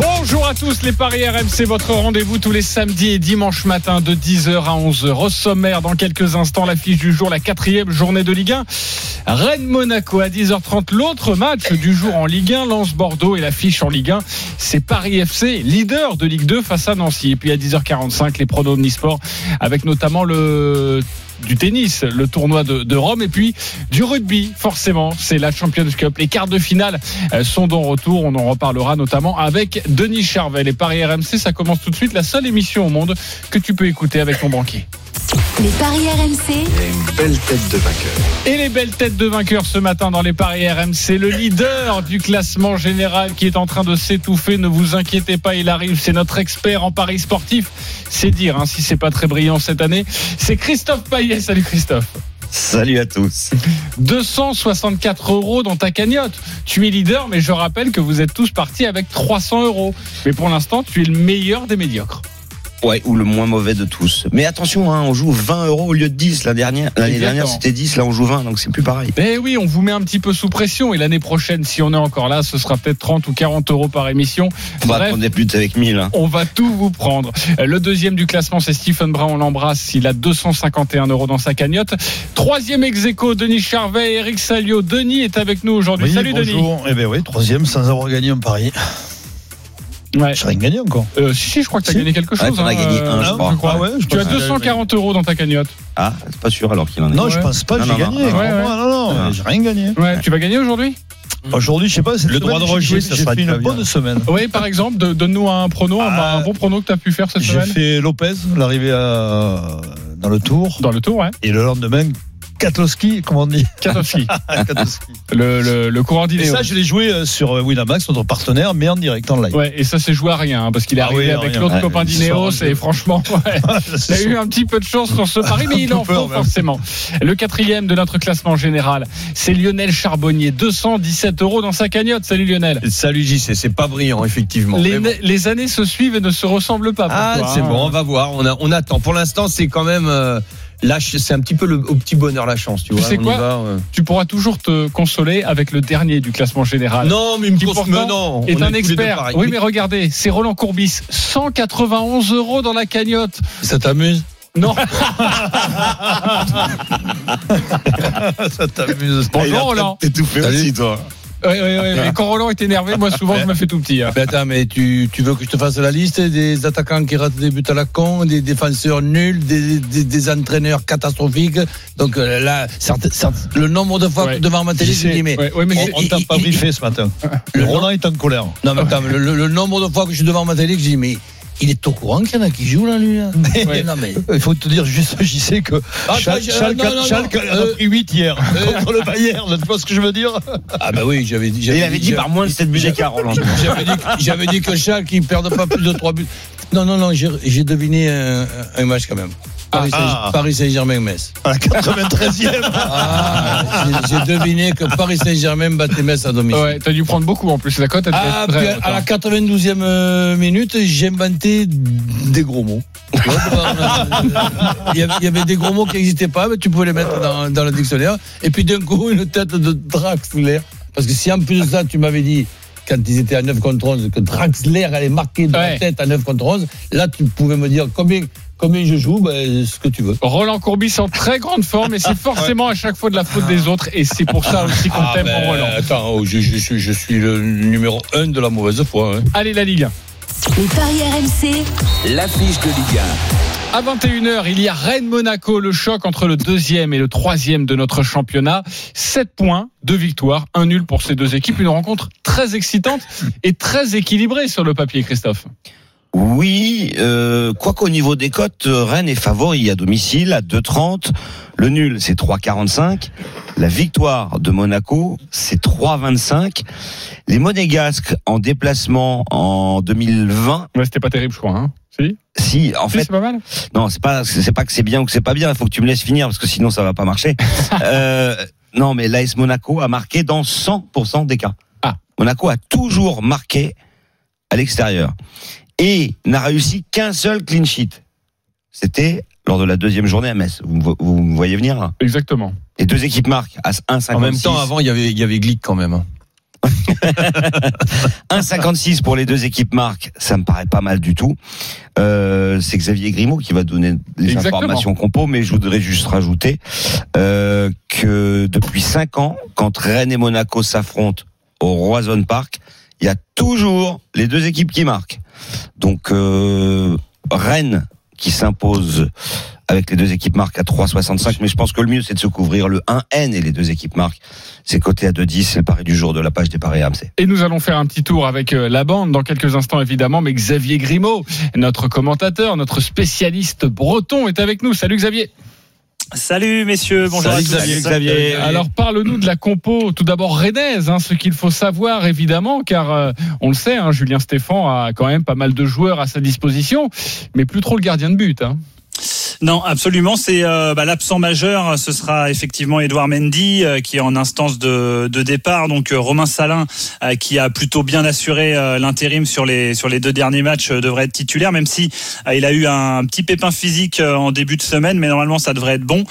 Bonjour à tous les Paris RMC, votre rendez-vous tous les samedis et dimanches matin de 10h à 11h. Au sommaire, dans quelques instants, l'affiche du jour, la quatrième journée de Ligue 1. Rennes-Monaco à 10h30, l'autre match du jour en Ligue 1, Lens-Bordeaux et l'affiche en Ligue 1, c'est Paris FC, leader de Ligue 2 face à Nancy. Et puis à 10h45, les pronos de Nisport avec notamment le du tennis, le tournoi de, Rome, et puis du rugby, forcément, c'est la Champions Cup. Les quarts de finale euh, sont de retour, on en reparlera notamment avec Denis Charvel. Et Paris RMC, ça commence tout de suite, la seule émission au monde que tu peux écouter avec ton banquier. Les paris RMC, une belle tête de vainqueur. Et les belles têtes de vainqueurs ce matin dans les paris RMC. Le leader du classement général qui est en train de s'étouffer. Ne vous inquiétez pas, il arrive. C'est notre expert en paris sportif. C'est dire hein, si c'est pas très brillant cette année. C'est Christophe Payet. Salut Christophe. Salut à tous. 264 euros dans ta cagnotte. Tu es leader, mais je rappelle que vous êtes tous partis avec 300 euros. Mais pour l'instant, tu es le meilleur des médiocres. Ouais, ou le moins mauvais de tous. Mais attention, hein, on joue 20 euros au lieu de 10 l'année dernière. L'année dernière, c'était 10, là on joue 20, donc c'est plus pareil. Eh oui, on vous met un petit peu sous pression. Et l'année prochaine, si on est encore là, ce sera peut-être 30 ou 40 euros par émission. On va prendre des putes avec 1000. Hein. On va tout vous prendre. Le deuxième du classement, c'est Stephen Brown. On l'embrasse. Il a 251 euros dans sa cagnotte. Troisième ex aequo, Denis Charvet et Eric Salio. Denis est avec nous aujourd'hui. Oui, Salut bonjour. Denis. Eh ben oui, troisième sans avoir gagné un pari. Ouais. J'ai rien gagné encore. Euh, si, si, je crois que tu as Si. gagné quelque chose. Ouais, t'en as hein, gagné un, euh, je crois. Ah ouais, je Tu as pense que- 240 euros dans ta cagnotte. Ah, c'est pas sûr alors qu'il en est. Non, Ouais. je pense pas que j'ai gagné. non, non. Non, non, Ah. j'ai rien gagné. Ouais, tu vas gagner aujourd'hui? Aujourd'hui, je sais pas, cette Le droit semaine, de rejet, j'ai- ça j'ai sera une bonne semaine. Oui, par exemple, donne-nous un prono, un- Ah. bon prono que tu as pu faire cette J'ai semaine. fait Lopez, l'arrivée dans le tour. Dans le tour, ouais. Et le lendemain, Katowski, comment on dit Katowski, Katowski. le, le, le coureur Et d'Inéo. ça, je l'ai joué euh, sur euh, Winamax, notre partenaire, mais en direct, en live. Ouais, et ça s'est joué à rien, hein, parce qu'il est Ah arrivé oui, avec l'autre Ouais, copain d'Ineos, et franchement, ouais, il a eu un petit peu de chance sur ce pari, mais il en faut forcément. Le quatrième de notre classement général, c'est Lionel Charbonnier, 217 euros dans sa cagnotte. Salut Lionel. Salut JC, c'est pas brillant effectivement. Les, Mais bon. les années se suivent et ne se ressemblent pas. Ah c'est hein. bon, on va voir, on, a- on attend. Pour l'instant, c'est quand même euh, là, c'est un petit peu le, au petit bonheur la chance, tu Tu vois. sais on y quoi va, euh. Tu pourras toujours te consoler avec le dernier du classement général. Non, mais il me Qui pourtant mais non, est on un expert. Oui, mais regardez, c'est Roland Courbis, 191 euros dans la cagnotte. Ça t'amuse? Non, Ça t'amuse. bonjour Roland. T'es tout fait aussi, toi. Oui, oui, oui, mais quand Roland est énervé, moi souvent je me fais tout petit. hein. Mais attends, mais tu, tu veux que je te fasse la liste des attaquants qui ratent des buts à la con, des défenseurs nuls, des, des, des entraîneurs catastrophiques? Donc euh, là, certes- certes, le nombre de fois Ouais. que devant ma télé, Je dis, mais. Ouais, ouais, mais On, t'a pas briefé ce matin. Le Roland est en colère. Non, mais attends, le, le- nombre de fois que je suis devant ma télé, je dis, mais il est au courant qu'il y en a qui jouent là, lui. Là. Ouais. Non, mais. Il faut te dire juste, j'y sais que Ah, Schalke, je- Schalke- a Euh, pris 8 hier contre le Bayern. Tu vois ce que je veux dire? Ah, bah oui, j'avais dit. Il avait dit par moins de 7 buts d'écart, Roland. J'avais dit, que- j'avais dit que Schalke, il ne perdait pas plus de 3 buts. Non, non, non, j'ai j'ai deviné un, un match quand même. Paris, Ah. Paris Saint-Germain-Metz. À la 93e. Ah, j'ai deviné que Paris Saint-Germain battait Metz à domicile. Ouais, t'as dû prendre beaucoup en plus. La cote, Ah, puis à la hein. 92e euh, minute, j'ai inventé des gros mots. Avait- il y avait des gros mots qui n'existaient pas, mais tu pouvais les mettre dans, dans le dictionnaire. Et puis d'un coup, une tête de Draxler. Parce que si en plus de ça, tu m'avais dit, quand ils étaient à 9 contre 11, que Draxler allait marquer de Ouais. la tête à 9 contre 11, là, tu pouvais me dire combien, combien je joue, ben, ce que tu veux. Roland Courbis en très grande forme et c'est forcément à chaque fois de la faute des autres et c'est pour ça aussi qu'on Ah, t'aime ben, en Roland. Attends, oh, je, je suis, je suis le numéro 1 de la mauvaise foi. hein. Allez la Ligue 1. les paris RMC, L'affiche de Ligue À 21h, il y a Rennes-Monaco, le choc entre le deuxième et le troisième de notre championnat. 7 points, 2 victoires, un nul pour ces deux équipes. Une rencontre très excitante et très équilibrée sur le papier, Christophe. Oui, euh, quoi qu'au niveau des cotes, euh, Rennes est favori à domicile à 2,30. Le nul, c'est 3,45. La victoire de Monaco, c'est 3,25. Les Monégasques en déplacement en 2020, Ouais, c'était pas terrible, je crois. Hein si, si, en Si, fait, c'est pas mal. non, c'est pas, c'est pas que c'est bien ou que c'est pas bien. Il faut que tu me laisses finir parce que sinon ça va pas marcher. euh, non, mais l'AS Monaco a marqué dans 100% des cas. Ah. Monaco a toujours marqué à l'extérieur et n'a réussi qu'un seul clean sheet. C'était lors de la deuxième journée à Metz. Vous, me vo- vous me voyez venir là? Exactement. Les deux équipes marquent à 1,56. En même temps, avant, il y avait, il y avait Glick quand même. hein. 1,56 pour les deux équipes marques, ça me paraît pas mal du tout. Euh, c'est Xavier Grimaud qui va donner les Exactement. informations compo, mais je voudrais juste rajouter euh, que depuis 5 ans, quand Rennes et Monaco s'affrontent au Roison Park, il y a toujours les deux équipes qui marquent. Donc euh, Rennes qui s'impose avec les deux équipes marques à 3,65, mais je pense que le mieux c'est de se couvrir le 1N et les deux équipes marques. C'est coté à 2,10, c'est le pari du jour de la page des paris AMC. Et nous allons faire un petit tour avec euh, la bande dans quelques instants évidemment, mais Xavier Grimaud, notre commentateur, notre spécialiste breton est avec nous. Salut Xavier. Salut messieurs, bonjour Salut à tous. Xavier, Xavier. Alors parle-nous de la compo, tout d'abord rennaise, hein, ce qu'il faut savoir évidemment, car euh, on le sait, hein, Julien Stéphan a quand même pas mal de joueurs à sa disposition, mais plus trop le gardien de but. Hein. Non, absolument, c'est euh, bah, l'absent majeur, ce sera effectivement Edouard Mendy euh, qui est en instance de, de départ, donc euh, Romain Salin euh, qui a plutôt bien assuré euh, l'intérim sur les sur les deux derniers matchs devrait être titulaire, même si il a eu un petit pépin physique en début de semaine, mais normalement ça devrait être bon.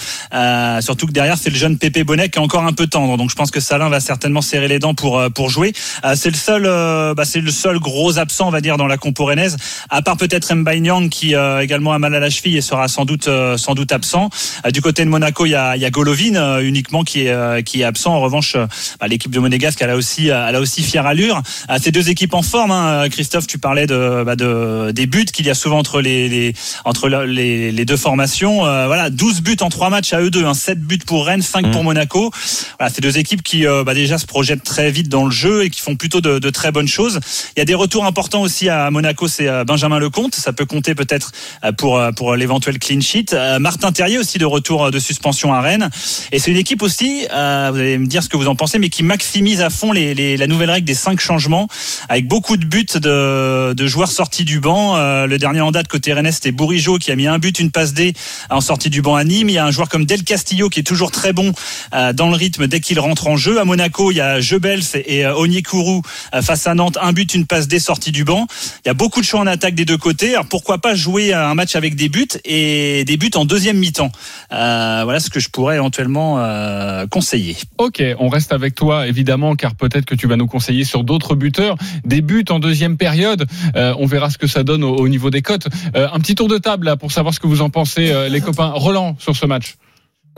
Surtout que derrière c'est le jeune Pépé Bonnet qui est encore un peu tendre, donc je pense que Salin va certainement serrer les dents pour pour jouer. C'est le seul, bah, c'est le seul gros absent, on va dire, dans la compo rennaise, à part peut-être Mbaye qui également a mal à la cheville et sera sans doute euh, sans doute absent. Euh, du côté de Monaco, il y a, il y a Golovin euh, uniquement qui est qui est absent. En revanche, bah, l'équipe de Monégasque, elle a aussi elle a aussi fière allure. Ces deux équipes en forme. Hein. Christophe, tu parlais de, bah, de des buts qu'il y a souvent entre les, les entre le- les, les deux formations. Euh, voilà, 12 buts en trois matchs à eux deux. Hein. 7 buts pour Rennes, 5 pour Monaco. Voilà, ces deux équipes qui euh, bah, déjà se projettent très vite dans le jeu et qui font plutôt de, de très bonnes choses. Il y a des retours importants aussi à Monaco, c'est Benjamin Lecomte. Ça peut compter peut-être pour pour l'éventuel clean Euh, Martin Terrier aussi de retour euh, de suspension à Rennes. Et c'est une équipe aussi, euh, vous allez me dire ce que vous en pensez, mais qui maximise à fond la nouvelle règle des cinq changements, avec beaucoup de buts de, joueurs sortis du banc. Le dernier en date côté Rennes, c'était Bourigeau qui a mis un but, une passe D en sortie du banc à Nîmes. Il y a un joueur comme Del Castillo qui est toujours très bon dans le rythme dès qu'il rentre en jeu. À Monaco, il y a Jebels et Onyekuru face à Nantes, un but, une passe D sortie du banc. Il y a beaucoup de choix en attaque des deux côtés. Alors pourquoi pas jouer un match avec des buts et des buts en deuxième mi-temps. Euh, voilà ce que je pourrais éventuellement euh, conseiller. Ok, on reste avec toi évidemment, car peut-être que tu vas nous conseiller sur d'autres buteurs, des buts en deuxième période. Euh, on verra ce que ça donne au, au niveau des cotes. Euh, un petit tour de table là pour savoir ce que vous en pensez, euh, les copains. Roland sur ce match.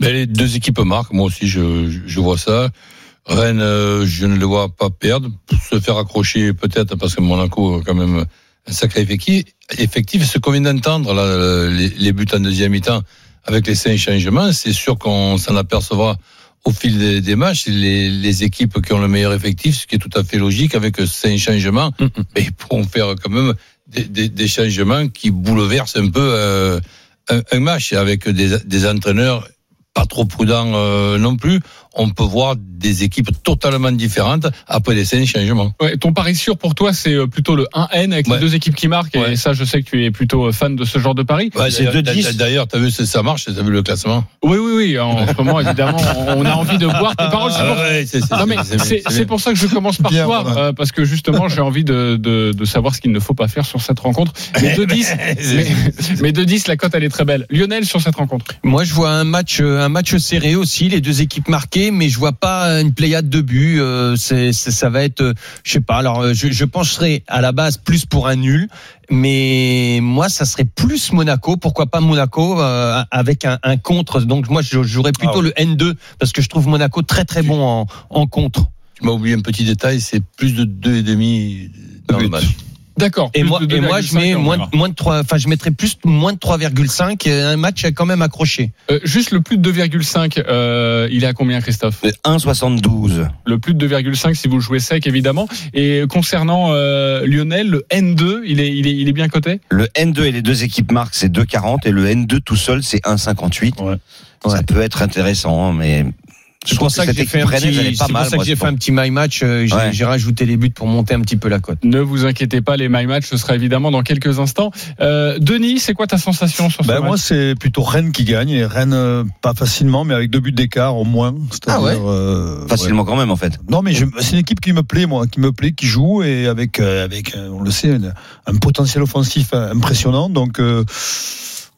Ben, les deux équipes marquent. Moi aussi, je, je- je vois ça. Rennes, euh, je ne le vois pas perdre. Se faire accrocher peut-être parce que Monaco a quand même un sacré effectif. Effectif. Ce qu'on vient d'entendre, là, les, les buts en deuxième mi-temps avec les cinq changements, c'est sûr qu'on s'en apercevra au fil des, des matchs. Les, les équipes qui ont le meilleur effectif, ce qui est tout à fait logique, avec cinq changements, Mm, mais ils pourront faire quand même des, des- des changements qui bouleversent un peu euh, un, un match avec des, des entraîneurs pas trop prudents euh, non plus. On peut voir des équipes totalement différentes après les cinq changements. Ouais, ton pari sûr pour toi, c'est euh, plutôt le 1N avec Ouais. les deux équipes qui marquent. Et ça, je sais que tu es plutôt euh, fan de ce genre de pari. Ouais, C'est d'ailleurs- 2-10. D'ailleurs, t'as vu, ça ça marche, t'as vu le classement? Oui, oui, oui. En ce moment, évidemment, on a envie de boire tes paroles. C'est pour- ça que je commence par Bien, toi voilà. euh, parce que justement j'ai envie de, de, de savoir ce qu'il ne faut pas faire sur cette rencontre. Mais de 10, mais, mais de 10 la cote elle est très belle. Lionel sur cette rencontre. Moi, je vois un match, un match serré aussi, les deux équipes marquées, mais je vois pas une pléiade de buts. euh, C'est, ça va être, euh, je sais pas. Alors, euh, je, je pencherai à la base plus pour un nul, mais moi, ça serait plus Monaco. Pourquoi pas Monaco euh, avec un, un contre Donc, moi, je jouerais plutôt Ah le N2 parce que je trouve Monaco très très bon en, en contre. Tu m'as oublié un petit détail, c'est plus de deux et demi dans le match. D'accord. Et moi, et moi, je 2,5, mets moins, moins de 3, enfin, je mettrais plus moins de 3,5. Un match quand même accroché. Euh, juste le plus de 2,5, euh, il est à combien Christophe? Le 1,72. Le plus de 2,5 si vous le jouez sec évidemment. Et concernant euh, Lionel, le N2, il est, il est, il est bien coté? Le N2 et les deux équipes marquent, c'est 2,40 et le N2 tout seul, c'est 1,58. Ouais. Ça Ouais. peut être intéressant, hein, mais C'est pour ça que j'ai fait un petit, pas c'est pour mal. ça que moi, fait un petit my match. euh, J'ai Ouais. j'ai rajouté les buts pour monter un petit peu la cote. Ne vous inquiétez pas, les My Match, ce sera évidemment dans quelques instants. Euh, Denis, c'est quoi ta sensation sur ce Ben match moi, c'est plutôt Rennes qui gagne. Et Rennes, euh, pas facilement, mais avec deux buts d'écart au moins. Ah ouais euh, Facilement quand même, en fait. Non, mais je- c'est une équipe qui me plaît, moi, qui me plaît, qui joue et avec, euh, avec, euh, on le sait, un, un potentiel offensif impressionnant. Donc, euh,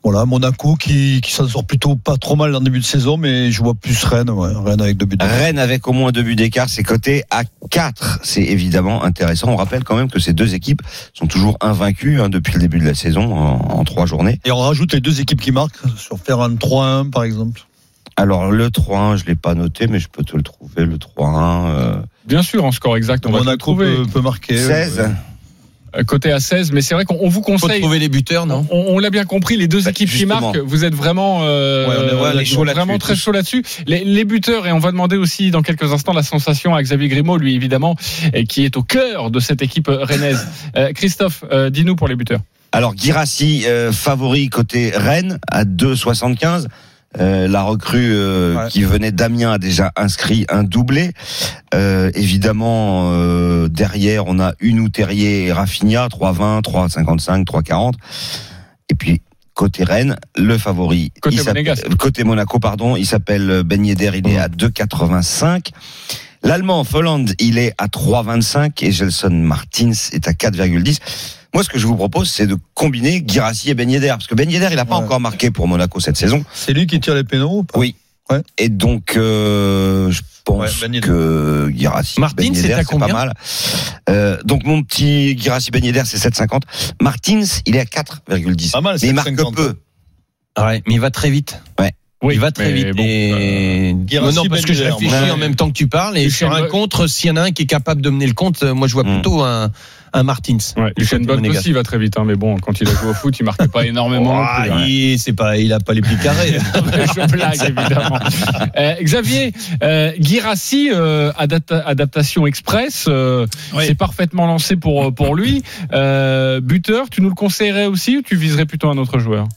Voilà, Monaco qui, qui s'en sort plutôt pas trop mal en début de saison, mais je vois plus Rennes, ouais, Rennes avec deux buts. d'écart. Rennes avec au moins deux buts d'écart, c'est coté à 4. C'est évidemment intéressant. On rappelle quand même que ces deux équipes sont toujours invaincues hein, depuis le début de la saison en, en trois journées. Et on rajoute les deux équipes qui marquent sur faire un 3-1 par exemple. Alors le 3-1, je l'ai pas noté, mais je peux te le trouver. Le 3-1, euh, Bien sûr, en score exact, on va te le Monaco trouver. peut, peut marquer. 16. ouais. Euh, Côté à 16, mais c'est vrai qu'on on vous Faut conseille. trouver les buteurs, non On, on l'a bien compris, les deux Bah, équipes qui marquent, vous êtes vraiment, euh, Ouais, on est- ouais, on est chaud là-dessus, vraiment très chaud là-dessus. Les, les buteurs, et on va demander aussi dans quelques instants la sensation à Xavier Grimaud, lui évidemment, et qui est au cœur de cette équipe rennaise. Euh, Christophe, euh, dis-nous pour les buteurs. Alors Girassi euh, favori côté Rennes à 2,75. Euh, la recrue euh, Ouais. qui venait d'Amiens a déjà inscrit un doublé. Euh, évidemment, euh, derrière, on a Unou Terrier et Rafinha, 3,20, 3,55, 3,40. Et puis, côté Rennes, le favori. Côté il Monaco, pardon. Il s'appelle Ben Yedder, il est à 2,85. L'Allemand Folland, il est à 3,25 et Gelson Martins est à 4,10. Moi, ce que je vous propose, c'est de combiner Girassi et Ben Yedder. Parce que Ben Yedder, il n'a pas Ouais. encore marqué pour Monaco cette saison. C'est lui qui tire les pénaux ou pas? Oui. Ouais. Et donc, euh, je pense Ouais, Ben que Girassi, Martins, Ben c'est Yedder, à c'est pas mal. Euh, donc, mon petit Girassi Ben Yedder, c'est 7,50. Martins, il est à 4,10. Pas mal, Mais il marque 7,50. peu. Ouais, mais il va très vite. Oui, il va très vite. bon, euh, et... Non, parce que je Ben Yedder, réfléchis ouais. en même temps que tu parles. Et sur un contre, s'il y en a un qui est capable de mener le compte, euh, moi je vois Mm. plutôt un, un Martins. Ouais, Lucien aussi il va très vite, hein, mais bon, quand il a joué au foot, il marquait pas énormément. plus, hein. il, c'est pas, il a pas les pieds carrés. je blague évidemment. Euh, Xavier, euh, Guirassi, euh, adapta- adaptation express, euh, Oui. c'est parfaitement lancé pour pour lui. Euh, buteur, tu nous le conseillerais aussi ou tu viserais plutôt un autre joueur?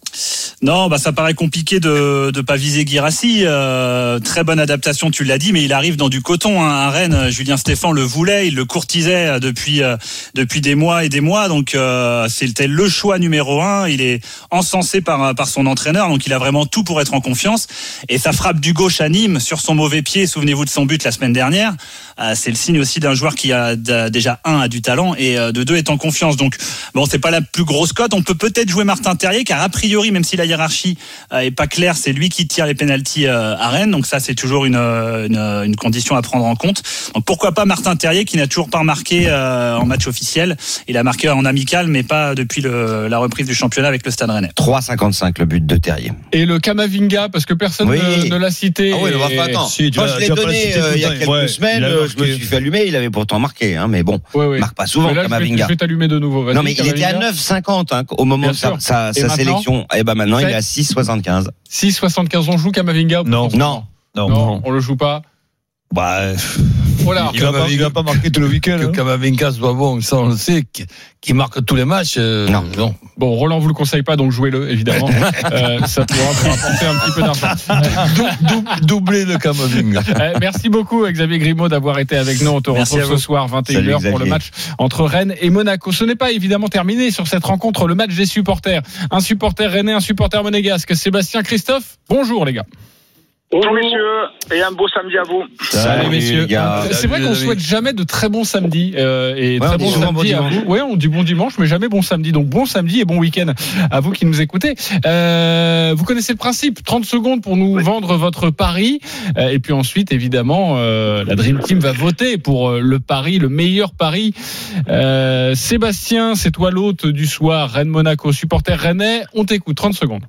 Non, bah ça paraît compliqué de de pas viser Girassi. Euh, très bonne adaptation, tu l'as dit, mais il arrive dans du coton. Hein. À Rennes, Julien Stéphan le voulait, il le courtisait euh, depuis euh, depuis des mois et des mois. Donc euh, c'était le choix numéro un. Il est encensé par par son entraîneur, donc il a vraiment tout pour être en confiance. Et sa frappe du gauche à Nîmes sur son mauvais pied. Souvenez-vous de son but la semaine dernière. Euh, c'est le signe aussi d'un joueur qui a déjà un a du talent et euh, de deux est en confiance. Donc bon, c'est pas la plus grosse cote. On peut peut-être jouer Martin Terrier, car a priori, même si la hiérarchie euh, est pas claire, c'est lui qui tire les pénalties euh, à Rennes. Donc ça, c'est toujours une, euh, une, euh, une condition à prendre en compte. Donc pourquoi pas Martin Terrier, qui n'a toujours pas marqué euh, en match officiel. Il a marqué en amical, mais pas depuis le, la reprise du championnat avec le Stade Rennais. 3,55 le but de Terrier. Et le Kamavinga, parce que personne Oui. ne, ne l'a cité. Ah oui, et- on va pas attendre. Si, tu Moi, vas- je l'ai le donné euh, il y a le quelques Ouais, semaines. euh, je me suis fait allumer. Il avait pourtant marqué, hein, mais bon, Ouais, ouais. marque pas souvent là, Kamavinga. je vais t'allumer de nouveau. Non, mais il était à Kamavinga. 9,50 hein, au moment Bien de sa, sûr. sa, Et sa maintenant sélection. Et ben maintenant, il est à 6,75. 6,75 on joue Kamavinga ou Non. Non. Non, Non, on le joue pas. Bah, Voilà. il, va pas, il va pas marquer tout le week-end. Que hein. Kamavinga soit bon, ça on le sait, qui, marque tous les matchs. euh, Non. Bon, Roland vous le conseille pas, donc jouez-le, évidemment. Euh, ça pourra vous rapporter un petit peu d'argent. Dou- dou- doublé de Kamavinga. Euh, merci beaucoup Xavier Grimaud d'avoir été avec nous. On te retrouve ce soir 21h Salut, pour le match entre Rennes et Monaco. Ce n'est pas évidemment terminé sur cette rencontre, le match des supporters. Un supporter rennais, un supporter monégasque. Sébastien Christophe, bonjour les gars. Bonjour messieurs et un beau samedi à vous. Salut, messieurs. C'est vrai qu'on souhaite jamais de très bons samedis euh, et Ouais, très bon samedis à dimanche. vous. Ouais, on dit bon dimanche, mais jamais bon samedi. Donc bon samedi et bon week-end à vous qui nous écoutez. Euh, vous connaissez le principe 30 secondes pour nous vendre votre pari Euh, et puis ensuite, évidemment, euh, la Dream Team va voter pour euh, le pari, le meilleur pari. Euh, Sébastien, c'est toi l'hôte du soir, Rennes Monaco, supporter rennais. On t'écoute 30 secondes.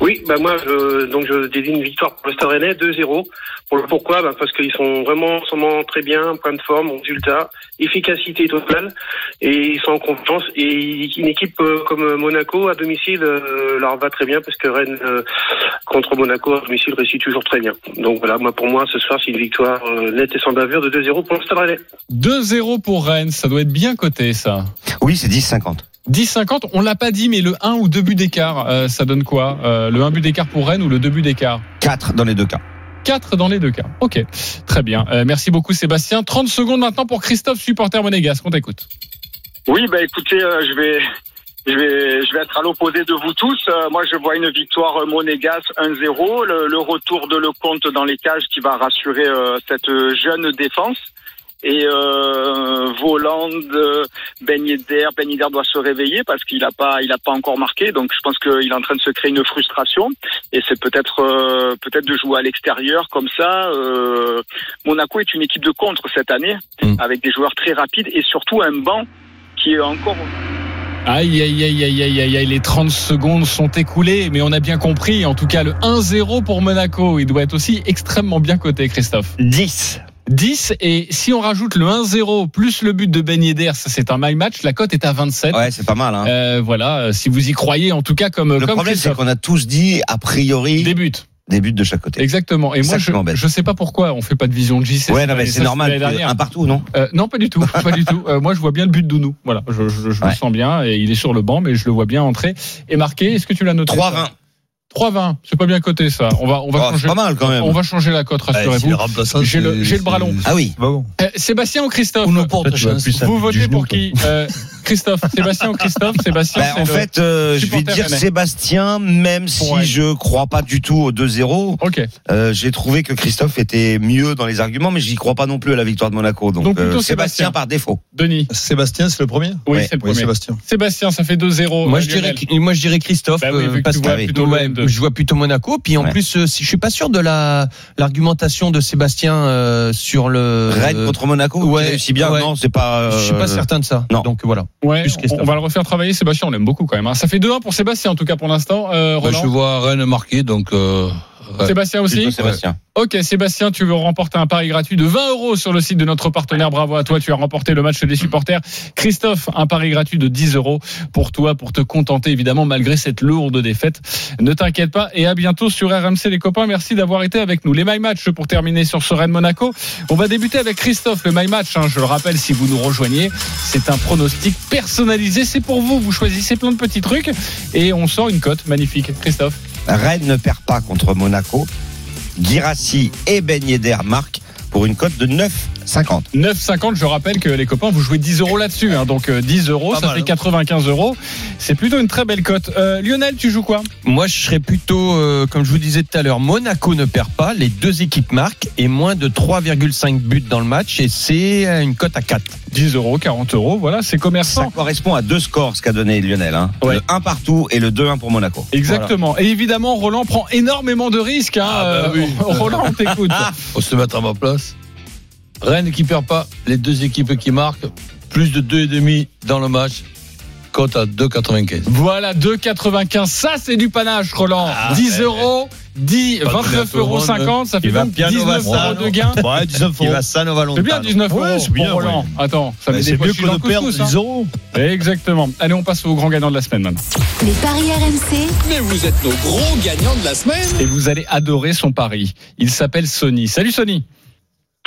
Oui, bah moi je, donc je désigne une victoire pour le Stade Rennais 2-0. Pour le pourquoi? Bah Parce qu'ils sont vraiment, vraiment très bien, point de forme, bon résultat, efficacité totale, et ils sont en confiance. Et une équipe euh, comme Monaco à domicile euh, leur va très bien parce que Rennes euh, contre Monaco à domicile réussit toujours très bien. Donc voilà, moi pour moi ce soir c'est une victoire euh, nette et sans bavure de 2-0 pour le Stade Rennais. 2-0 pour Rennes, ça doit être bien coté ça. Oui, c'est 10,50. 10-50, on l'a pas dit, mais le 1 ou 2 buts d'écart, euh, ça donne quoi Euh, Le 1 but d'écart pour Rennes ou le 2 buts d'écart 4 dans les deux cas. 4 dans les deux cas. Ok, très bien. Euh, merci beaucoup Sébastien. 30 secondes maintenant pour Christophe, supporter monégasque. On t'écoute. Oui, bah écoutez, euh, je vais, je vais, je vais être à l'opposé de vous tous. Euh, moi, je vois une victoire euh, monégasque 1-0, le, le retour de Lecomte dans les cages qui va rassurer euh, cette jeune défense. Et euh, Voland, euh, Ben Yedder, Ben Yedder doit se réveiller parce qu'il a pas, il a pas encore marqué. Donc je pense qu'il est en train de se créer une frustration. Et c'est peut-être, euh, peut-être de jouer à l'extérieur comme ça. Euh, Monaco est une équipe de contre cette année, Mm. avec des joueurs très rapides et surtout un banc qui est encore Aïe, aïe, aïe, aïe, aïe, aïe, aïe, les 30 secondes sont écoulées, mais on a bien compris, en tout cas, le 1-0 pour Monaco, il doit être aussi extrêmement bien coté, Christophe. 10. 10, et si on rajoute le 1-0 plus le but de Ben Yedder, ça c'est un my match, la cote est à 27. Ouais, c'est pas mal. Hein. Euh, voilà, euh, si vous y croyez, en tout cas, comme, le comme problème, c'est qu'on a tous dit, a priori, Des buts. des buts de chaque côté. Exactement. Et moi, je, je sais pas pourquoi on fait pas de vision de JC. Ouais, non, mais c'est normal. Un partout, non Euh, non, pas du tout, pas du tout. Euh, moi, je vois bien le but d'Ounou. Voilà, je, je, je Ouais. le sens bien et il est sur le banc, mais je le vois bien entrer et marquer. Est-ce que tu l'as noté 3-20. 3-20, c'est pas bien coté ça. On va, on va Oh, c'est changer. pas mal quand même. On va changer la cote, si rassurez-vous. J'ai le- le bras long. Ah oui. pas bon. Euh, Sébastien ou Christophe Vous votez pour qui Euh, Christophe, Sébastien ou Christophe? Sébastien. Bah, en fait, euh, je vais dire. Sébastien, même si Ouais. je crois pas du tout au 2-0. Ok. Euh, J'ai trouvé que Christophe était mieux dans les arguments, mais j'y crois pas non plus à la victoire de Monaco. Donc, Donc, plutôt euh, Sébastien. Sébastien par défaut. Denis. Sébastien, c'est le premier? Oui, Ouais, c'est le Oui, premier. Sébastien. Sébastien, ça fait 2-0. Moi je dirais, moi je dirais Christophe Bah oui, que parce tu que vois plutôt ouais, le M2. Je vois plutôt Monaco. Puis en Ouais. plus, euh, si, je suis pas sûr de la l'argumentation de Sébastien euh, sur le. Rennes contre Monaco, ouais, réussit bien. ouais. Non, c'est pas. Je suis pas euh, certain de ça. non. Donc voilà. Ouais, on, va le refaire travailler. Sébastien, on l'aime beaucoup quand même. hein. Ça fait 2-1 pour Sébastien en tout cas pour l'instant. Euh, Bah, je vois Rennes marqué, donc. Ouais. Sébastien aussi. Sébastien. Ok, Sébastien, tu veux remporter un pari gratuit de 20 euros sur le site de notre partenaire. Bravo à toi, tu as remporté le match des supporters. Christophe, un pari gratuit de 10 euros pour toi, pour te contenter évidemment malgré cette lourde défaite. Ne t'inquiète pas et à bientôt sur RMC les copains. Merci d'avoir été avec nous. Les My Match pour terminer sur ce Rennes Monaco. On va débuter avec Christophe. Le My Match, hein, je le rappelle si vous nous rejoignez, c'est un pronostic personnalisé. C'est pour vous. Vous choisissez plein de petits trucs et on sort une cote magnifique. Christophe. Rennes ne perd pas contre Monaco. Girassi et Ben Yedder marquent pour une cote de 9,50. 9,50. Je rappelle que les copains, vous jouez 10 euros là-dessus. hein. donc euh, 10 euros, Pas ça mal, fait hein. 95 euros. C'est plutôt une très belle cote. Euh, Lionel, tu joues quoi? Moi, je serais plutôt, euh, comme je vous disais tout à l'heure, Monaco ne perd pas, les deux équipes marquent et moins de 3,5 buts dans le match et c'est une cote à 4. 10 euros, 40 euros. Voilà, c'est Ça commerçant. correspond à deux scores, ce qu'a donné Lionel. Hein. Ouais. Le 1 partout et le 2-1 pour Monaco. Exactement. Et évidemment, Roland prend énormément de risques. Hein. Ah, bah Euh, oui. Roland, on t'écoute. Faut se mettre à ma place. Rennes qui perd pas, les deux équipes qui marquent, plus de 2,5 dans le match, cote à 2,95. Voilà, 2,95. Ça, c'est du panache, Roland. 10 euros, 10, Pas donné à 29,50 tout le euros. monde. Ça fait Il va donc bien 19 au euros de gain. Ouais, 19 Il euros. va ça, Nova C'est bien 19 Ouais, euros c'est bien, pour Roland. Attends, ça met Bah, des C'est mieux que de le perdre couscous, hein. 10 euros. Exactement. Allez, on passe au grand gagnant de la semaine maintenant. Les paris RMC, Mais vous êtes nos gros gagnants de la semaine. Et vous allez adorer son pari. Il s'appelle Sony. Salut Sony.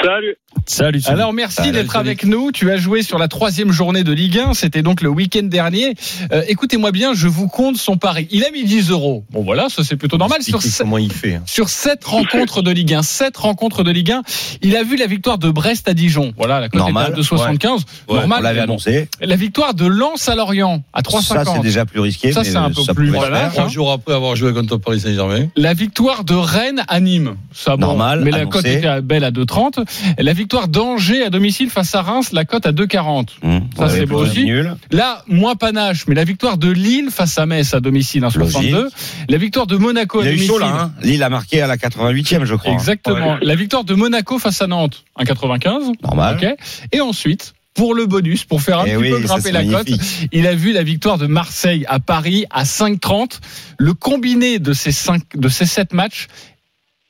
Salut. Salut. Sony. Alors merci Salut, d'être avec nous. Tu as joué sur la troisième journée de Ligue 1. C'était donc le week-end dernier. Euh, Écoutez-moi bien, je vous compte son pari. Il a mis 10 euros. Bon voilà, ça c'est plutôt normal. Sur, comment il fait. hein. sur sept rencontres de Ligue 1, sept rencontres de Ligue 1, il a vu la victoire de Brest à Dijon. Voilà, la cote Normal. à 2,75. On Normal. l'avait mais bon. annoncé. La victoire de Lens à Lorient à Ça, c'est 3,50. déjà plus risqué. Ça, mais c'est un peu plus- voilà. faire. Trois jours après avoir joué contre Paris Saint-Germain. La victoire de Rennes à Nîmes, ça bon, Normal, mais la cote était belle à 2,30. La victoire d'Angers à domicile face à Reims, la cote à 2,40. Hum, Ça, c'est beau aussi. Nul. Là, moins panache, mais la victoire de Lille face à Metz à domicile, un 62. La victoire de Monaco à domicile. chaud là. Hein. Lille a marqué à la 88e, je crois. Exactement. La victoire de Monaco face à Nantes, un 95. Normal. Et ensuite, pour le bonus, pour faire un Eh petit oui, peu grimper la cote, il a vu la victoire de Marseille à Paris à 5,30. Le combiné de ces cinq, de ces sept matchs,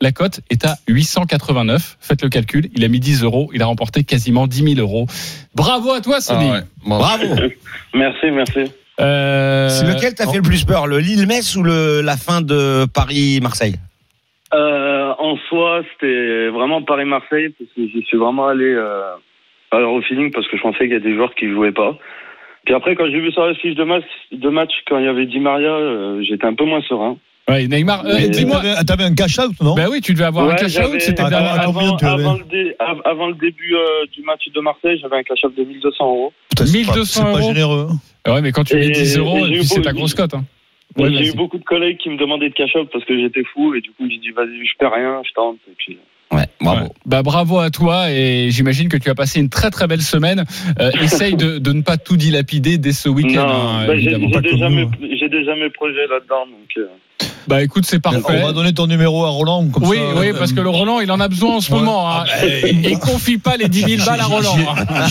la cote est à 889. Faites le calcul. Il a mis 10 euros. Il a remporté quasiment 10 000 euros. Bravo à toi, Sony. Ah ouais. Bon. Bravo. Merci, merci. Euh, C'est lequel t'as fait le plus peur, le Lille-Metz ou le, la fin de Paris-Marseille Euh, en soi, c'était vraiment Paris-Marseille parce que j'y suis vraiment allé euh, alors au feeling parce que je pensais qu'il y a des joueurs qui jouaient pas. Puis après, quand j'ai vu sur la fiche de match, de match quand il y avait Di Maria, euh, j'étais un peu moins serein. Ouais, Neymar, euh, dis-moi. T'avais t'avais un cash-out, non? Ben oui, tu devais avoir un Ouais, cash out. j'avais- C'était Ah, avant, avais avant le, dé- avant le début euh, du match de Marseille, j'avais un cash-up de 1200 euros. Putain, c'est pas- 1200 C'est pas généreux. hein. Ouais, mais quand tu mets Et- 10 euros, c'est ta grosse cote. Hein. Ouais, j'ai vas-y. eu beaucoup de collègues qui me demandaient de cash-up parce que j'étais fou et du coup j'ai dit vas-y je perds rien, je tente. Et puis, Ouais, bravo. Ouais. Bah, bravo à toi et j'imagine que tu as passé une très très belle semaine. Euh, essaye de, de ne pas tout dilapider dès ce week-end. Non, hein, bah, j'ai déjà, mes- hein. j'ai déjà mes projets là-dedans. Donc, euh, Bah écoute, c'est On parfait. va donner ton numéro à Roland. Comme Oui, ça, oui, euh, parce que le Roland, il en a besoin en ce Ouais. moment. hein. Et confie pas les 10 000 balles à Roland. hein.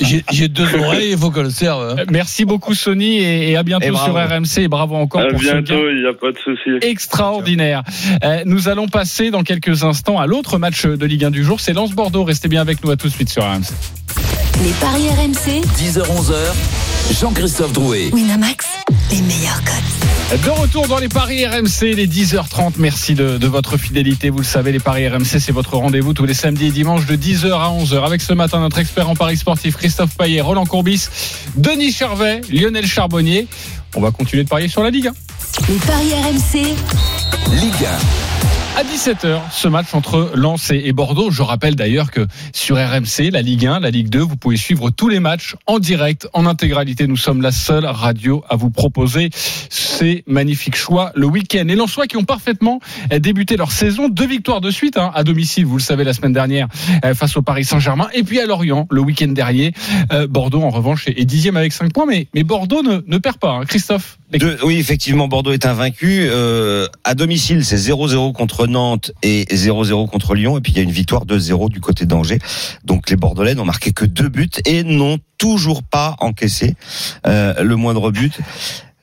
J'ai j'ai deux oreilles, il faut qu'on le serve. hein. Merci beaucoup Sony et, et à bientôt Et sur RMC et bravo encore à pour ce bientôt, il n'y a pas de souci. extraordinaire. Euh, nous allons passer dans quelques instants à l'autre match de Ligue 1 du jour, c'est Lens Bordeaux. Restez bien avec nous à tout de suite sur RMC. Les paris RMC, 10h-11h, Jean-Christophe Drouet. Winamax, les meilleurs cotes. De retour dans les paris RMC, les 10h30. Merci de, de votre fidélité. Vous le savez, les paris RMC, c'est votre rendez-vous tous les samedis et dimanches de 10h à 11h. Avec ce matin notre expert en paris sportif Christophe Payet, Roland Courbis, Denis Charvet, Lionel Charbonnier. On va continuer de parier sur la Ligue 1. Les paris RMC, Ligue À 17h, ce match entre Lens et et Bordeaux. Je rappelle d'ailleurs que sur RMC, la Ligue 1, la Ligue 2, vous pouvez suivre tous les matchs en direct, en intégralité. Nous sommes la seule radio à vous proposer ces magnifiques choix le week-end. Les Lensois qui ont parfaitement débuté leur saison, deux victoires de suite hein, à domicile, vous le savez, la semaine dernière euh, face au Paris Saint-Germain. Et puis à Lorient, le week-end dernier. Euh, Bordeaux, en revanche, est dixième avec 5 points. Mais, Bordeaux ne, perd pas, hein. Christophe. oui, effectivement, Bordeaux est invaincu. Euh, à domicile, c'est 0-0 contre Nantes et 0-0 contre Lyon. Et puis il y a une victoire 2-0 du côté d'Angers. Donc les Bordelais n'ont marqué que deux buts et n'ont toujours pas encaissé euh, le moindre but.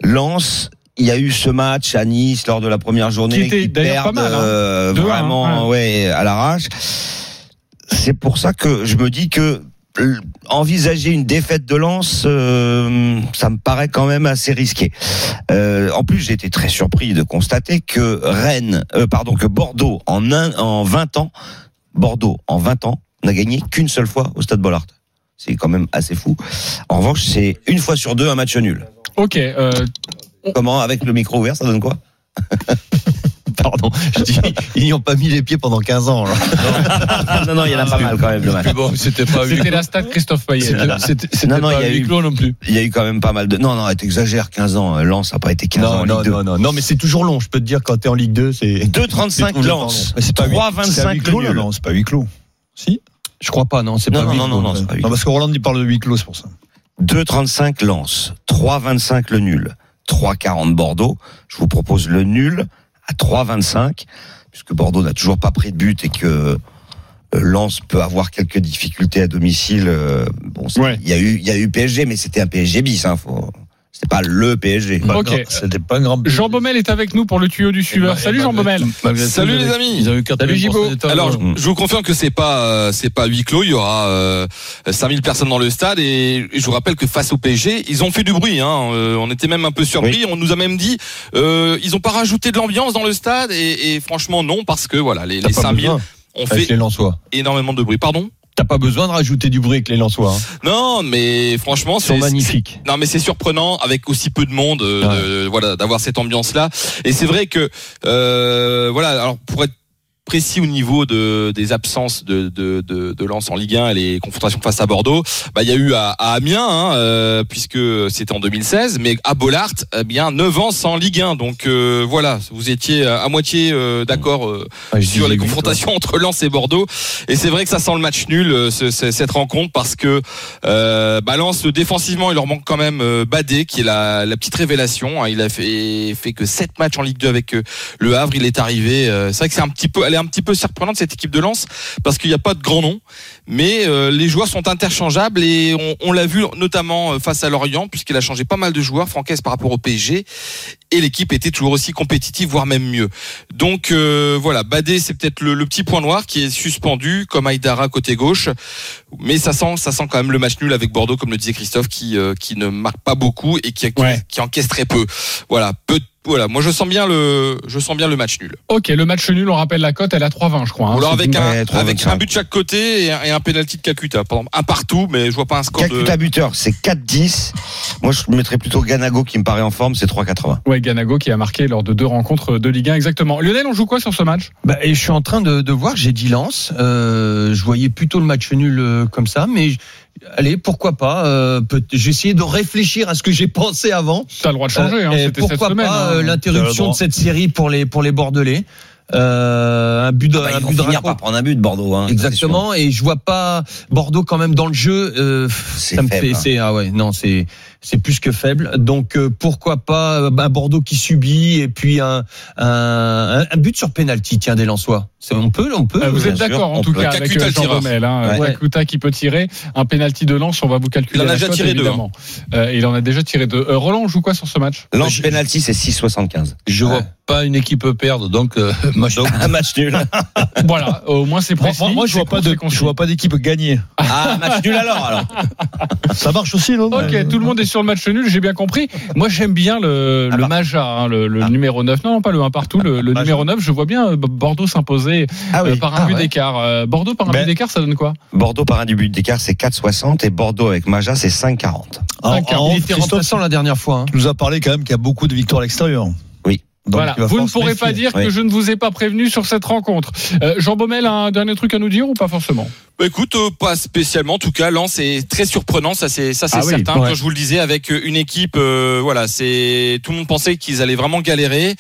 Lens. Il y a eu ce match à Nice lors de la première journée Qui était qui d'ailleurs pas mal, hein. euh, 2-1, vraiment ouais à l'arrache. C'est pour ça que je me dis que envisager une défaite de Lens, euh, ça me paraît quand même assez risqué. Euh, en plus, j'ai été très surpris de constater que Rennes, euh, pardon, que Bordeaux en un, en 20 ans, Bordeaux en 20 ans n'a gagné qu'une seule fois au Stade Bollard. C'est quand même assez fou. En revanche, c'est une fois sur deux un match nul. Ok. euh, Comment avec le micro ouvert, ça donne quoi? Pardon, je dis, ils n'y ont pas mis les pieds pendant 15 ans. là. Non, non, il y en a pas mal quand même. Mais bon, c'était pas C'était la stat Christophe Payet. C'était- C'était c'était Non, non, pas il y a huis eu- clos non plus. Il y a eu quand même pas mal de. Non, non, t'exagères, 15 ans. Lens n'a pas été 15 ans en Non, Ligue non, 2. non, non, non, mais c'est toujours long. Je peux te dire, quand t'es en Ligue 2, c'est. 2,35 C'est toujours Lens. Mais c'est pas huis- c'est à 3,25 huis clos, le là, nul. non, c'est pas huis clos. Si Je crois pas, non, c'est Non, pas non, huis non, clos. non, non, Non, parce que Roland il parle de huis clos, c'est pour ça. 2,35 Lens, 3,25 le nul, 3,40 Bordeaux. Je vous propose le nul à 3,25, puisque Bordeaux n'a toujours pas pris de but et que euh, Lens peut avoir quelques difficultés à domicile. euh, Bon, Ouais. il y a eu, il y a eu PSG, mais c'était un PSG bis. Hein, faut... C'était pas le PSG. Pas Ok. grand- C'était pas un grand. Jean Baumel est avec nous pour le tuyau du suiveur. Salut Jean Baumel. Salut les amis. Ils ont eu 80% Salut Gibo. Alors, je, je vous confirme que c'est pas euh, c'est pas huis clos. Il y aura euh, 5000 personnes dans le stade et je vous rappelle que face au PSG, ils ont fait du bruit. Hein. Euh, on était même un peu surpris. On nous a même dit euh, ils ont pas rajouté de l'ambiance dans le stade et, et franchement non parce que voilà les, les pas 5000 besoin ont avec fait énormément de bruit. Pardon? T'as pas besoin de rajouter du bruit avec les Lensois. Hein. Non, mais franchement c'est magnifiques. Non, mais c'est surprenant avec aussi peu de monde, euh, voilà, d'avoir cette ambiance-là. Et c'est vrai que, euh, voilà, alors pour être précis au niveau de, des absences de, de, de, de Lens en Ligue 1 et les confrontations face à Bordeaux, bah, il y a eu à, à Amiens, hein, euh, puisque c'était en 2016, mais à Bollard, eh bien 9 ans sans Ligue 1. Donc euh, voilà, vous étiez à moitié euh, d'accord euh, sur les confrontations entre Lens et Bordeaux. Et c'est vrai que ça sent le match nul, euh, ce- ce- cette rencontre, parce que euh, bah, Lens, défensivement, il leur manque quand même Badé, qui est la, la petite révélation. hein. Il a fait, fait que 7 matchs en Ligue 2 avec le Havre. Il est arrivé. euh, c'est vrai que c'est un petit peu, est un petit peu surprenante cette équipe de Lens, parce qu'il n'y a pas de grand nom, mais euh, les joueurs sont interchangeables et on, on l'a vu notamment euh, face à Lorient, puisqu'il a changé pas mal de joueurs, Francaise par rapport au PSG, et l'équipe était toujours aussi compétitive, voire même mieux. Donc euh, voilà, Badé c'est peut-être le, le petit point noir qui est suspendu comme Aïdara côté gauche, mais ça sent ça sent quand même le match nul avec Bordeaux comme le disait Christophe qui euh, qui ne marque pas beaucoup et qui, qui, Ouais. qui encaisse très peu. Voilà, peu voilà, moi je sens bien le je sens bien le match nul. Ok, le match nul, on rappelle la cote, elle est à 3,20 je crois. hein. Ou alors avec un Ouais, 3,25. avec un but de chaque côté et un, et un penalty de Kakuta, par exemple. un partout, mais je vois pas un score de Kakuta buteur, c'est 4-10. Moi, je mettrais plutôt Ganago qui me paraît en forme, c'est 3,80. Ouais, Ganago qui a marqué lors de deux rencontres de Ligue 1 exactement. Lionel, on joue quoi sur ce match? Bah, et je suis en train de, de voir, j'ai dit Lens. Euh, je voyais plutôt le match nul euh, comme ça, mais je- allez, pourquoi pas euh, J'ai essayé de réfléchir à ce que j'ai pensé avant. T'as le droit de changer, hein, Euh, et c'était cette pourquoi semaine. pas hein. euh, l'interruption de cette série pour les pour les Bordelais euh, un but de, Bah, un ils vont but de finir par prendre un but, Bordeaux. Hein, Exactement, et je vois pas Bordeaux quand même dans le jeu. Euh, C'est ça me faible, fait, hein. c'est ah ouais, non, c'est c'est plus que faible. Donc euh, pourquoi pas euh, un Bordeaux qui subit et puis un un, un but sur penalty, tiens des Lensois. On peut, on peut. Euh, Vous êtes d'accord en tout cas avec Kakuta euh, Jean. Baumel, hein, Ouais. Kakuta qui peut tirer un penalty de lance, on va vous calculer. Il en a déjà tiré deux. Euh, il en a déjà tiré deux. Euh, Roland, on joue quoi sur ce match? Lance penalty, c'est 6,75. Je vois pas une équipe perdre, donc euh, je- Un match nul. Voilà, au moins c'est précis. moi, moi, je vois pas de, je vois pas d'équipe gagner. Ah, match nul alors, alors. Ça marche aussi, non Ok, tout le monde est sur le match nul, j'ai bien compris. Moi, j'aime bien le, Ah le. Maja, hein, le, le Ah. numéro 9. Non, non, pas le 1 partout, le, numéro 9. Je vois bien euh, Bordeaux s'imposer Ah euh, oui. par un Ah but ouais. d'écart. Euh, Bordeaux par un Ben. but d'écart, ça donne quoi? Bordeaux par un but d'écart, c'est 4,60 et Bordeaux avec Maja, c'est 5,40. Alors, alors, il était Christophe, remplaçant la dernière fois. hein. tu nous a parlé quand même qu'il y a beaucoup de victoires à l'extérieur. Oui. Donc, Voilà, vous ne pourrez pas dire Oui. que je ne vous ai pas prévenu sur cette rencontre. Euh, Jean Baumel a un dernier truc à nous dire ou pas forcément? Bah, écoute, euh, pas spécialement. En tout cas, Lens est très surprenant, ça c'est ça c'est Ah oui, certain. ouais. Quand je vous le disais, avec euh, une équipe, euh, voilà, c'est tout le monde pensait qu'ils allaient vraiment galérer.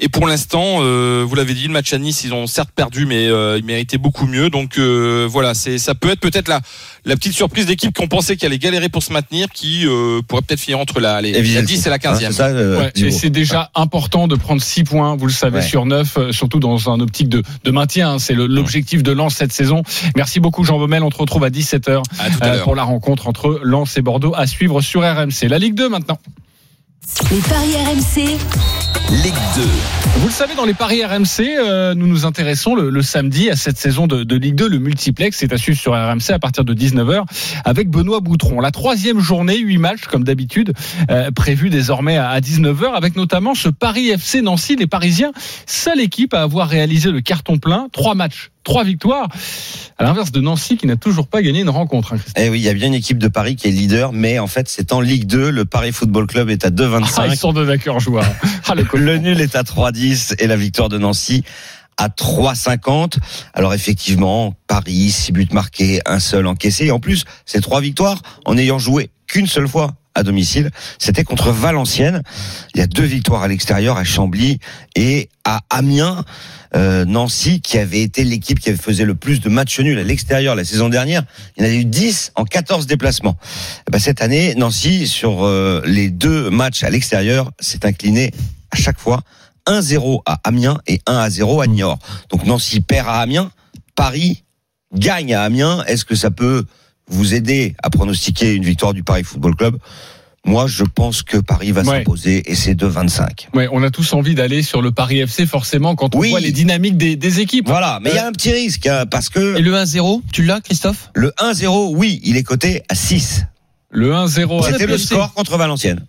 Et pour l'instant, euh, vous l'avez dit, le match à Nice, ils ont certes perdu, mais euh, ils méritaient beaucoup mieux. Donc euh, voilà, c'est ça peut être peut-être la la petite surprise d'équipe qu'on pensait qu'elle allait galérer pour se maintenir, qui euh, pourrait peut-être finir entre la, les, la 10 et la 15e. Hein, c'est euh, Ouais, déjà important de prendre 6 points, vous le savez, Ouais. sur 9, euh, surtout dans un optique de, de maintien. hein. C'est l'objectif de Lens cette saison. Merci beaucoup Jean Baumel. On te retrouve à 17h À tout à l'heure. pour la rencontre entre Lens et Bordeaux à suivre sur RMC. La Ligue 2 maintenant. Les paris RMC, Ligue 2. Vous le savez, dans les paris RMC, euh, nous nous intéressons le, le samedi à cette saison de, de Ligue 2. Le multiplex est à suivre sur RMC à partir de 19h avec Benoît Boutron. La troisième journée, huit matchs comme d'habitude, euh, prévus désormais à, à 19h avec notamment ce Paris FC Nancy. Les Parisiens, seule équipe à avoir réalisé le carton plein. Trois matchs, trois victoires. À l'inverse de Nancy qui n'a toujours pas gagné une rencontre. hein. Eh oui, il y a bien une équipe de Paris qui est leader, mais en fait, c'est en Ligue 2. Le Paris Football Club est à Ah, ils 2,25. sont de d'accord joueurs. Ah, le le nul est à 3,10 et la victoire de Nancy à 3,50. Alors effectivement, Paris, 6 buts marqués, un seul encaissé. Et en plus, c'est trois victoires en ayant joué qu'une seule fois à domicile. C'était contre Valenciennes. Il y a deux victoires à l'extérieur, à Chambly et à Amiens. Euh, Nancy, qui avait été l'équipe qui faisait le plus de matchs nuls à l'extérieur la saison dernière, il y en a eu 10 en 14 déplacements. Eh ben, cette année, Nancy, sur euh, les deux matchs à l'extérieur, s'est incliné à chaque fois 1-0 à Amiens et 1-0 à Niort. Donc Nancy perd à Amiens, Paris gagne à Amiens. Est-ce que ça peut vous aider à pronostiquer une victoire du Paris Football Club? Moi, je pense que Paris va Ouais. s'imposer et c'est 2-25. Ouais, on a tous envie d'aller sur le Paris FC forcément quand on Oui. voit les dynamiques des, des équipes. Voilà, mais il y a un petit risque hein, parce que Et le 1-0, tu l'as, Christophe? Le 1-0, oui, il est coté à 6. Le 1-0. à C'était le score contre Valenciennes.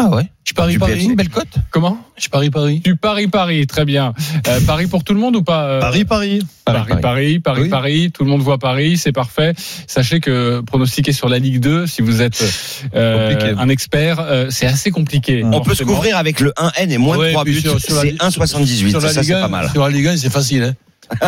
Ah ouais. Je parie Du Paris. PFC. Une belle cote. Comment? Je parie Paris. Du Paris-Paris, très bien. Euh, Paris pour tout le monde ou pas euh, Paris, Paris. Paris, Paris, Paris, Oui. Paris, tout le monde voit Paris, c'est parfait. Sachez que pronostiquer sur la Ligue 2, si vous êtes euh, un expert, euh, c'est assez compliqué. On peut se couvrir avec le 1N et moins de Ouais, 3 puis buts. sur- sur la- C'est 1,78. Sur la Ça, Ligue c'est 1, pas mal. Sur la Ligue 1, c'est facile. Hein.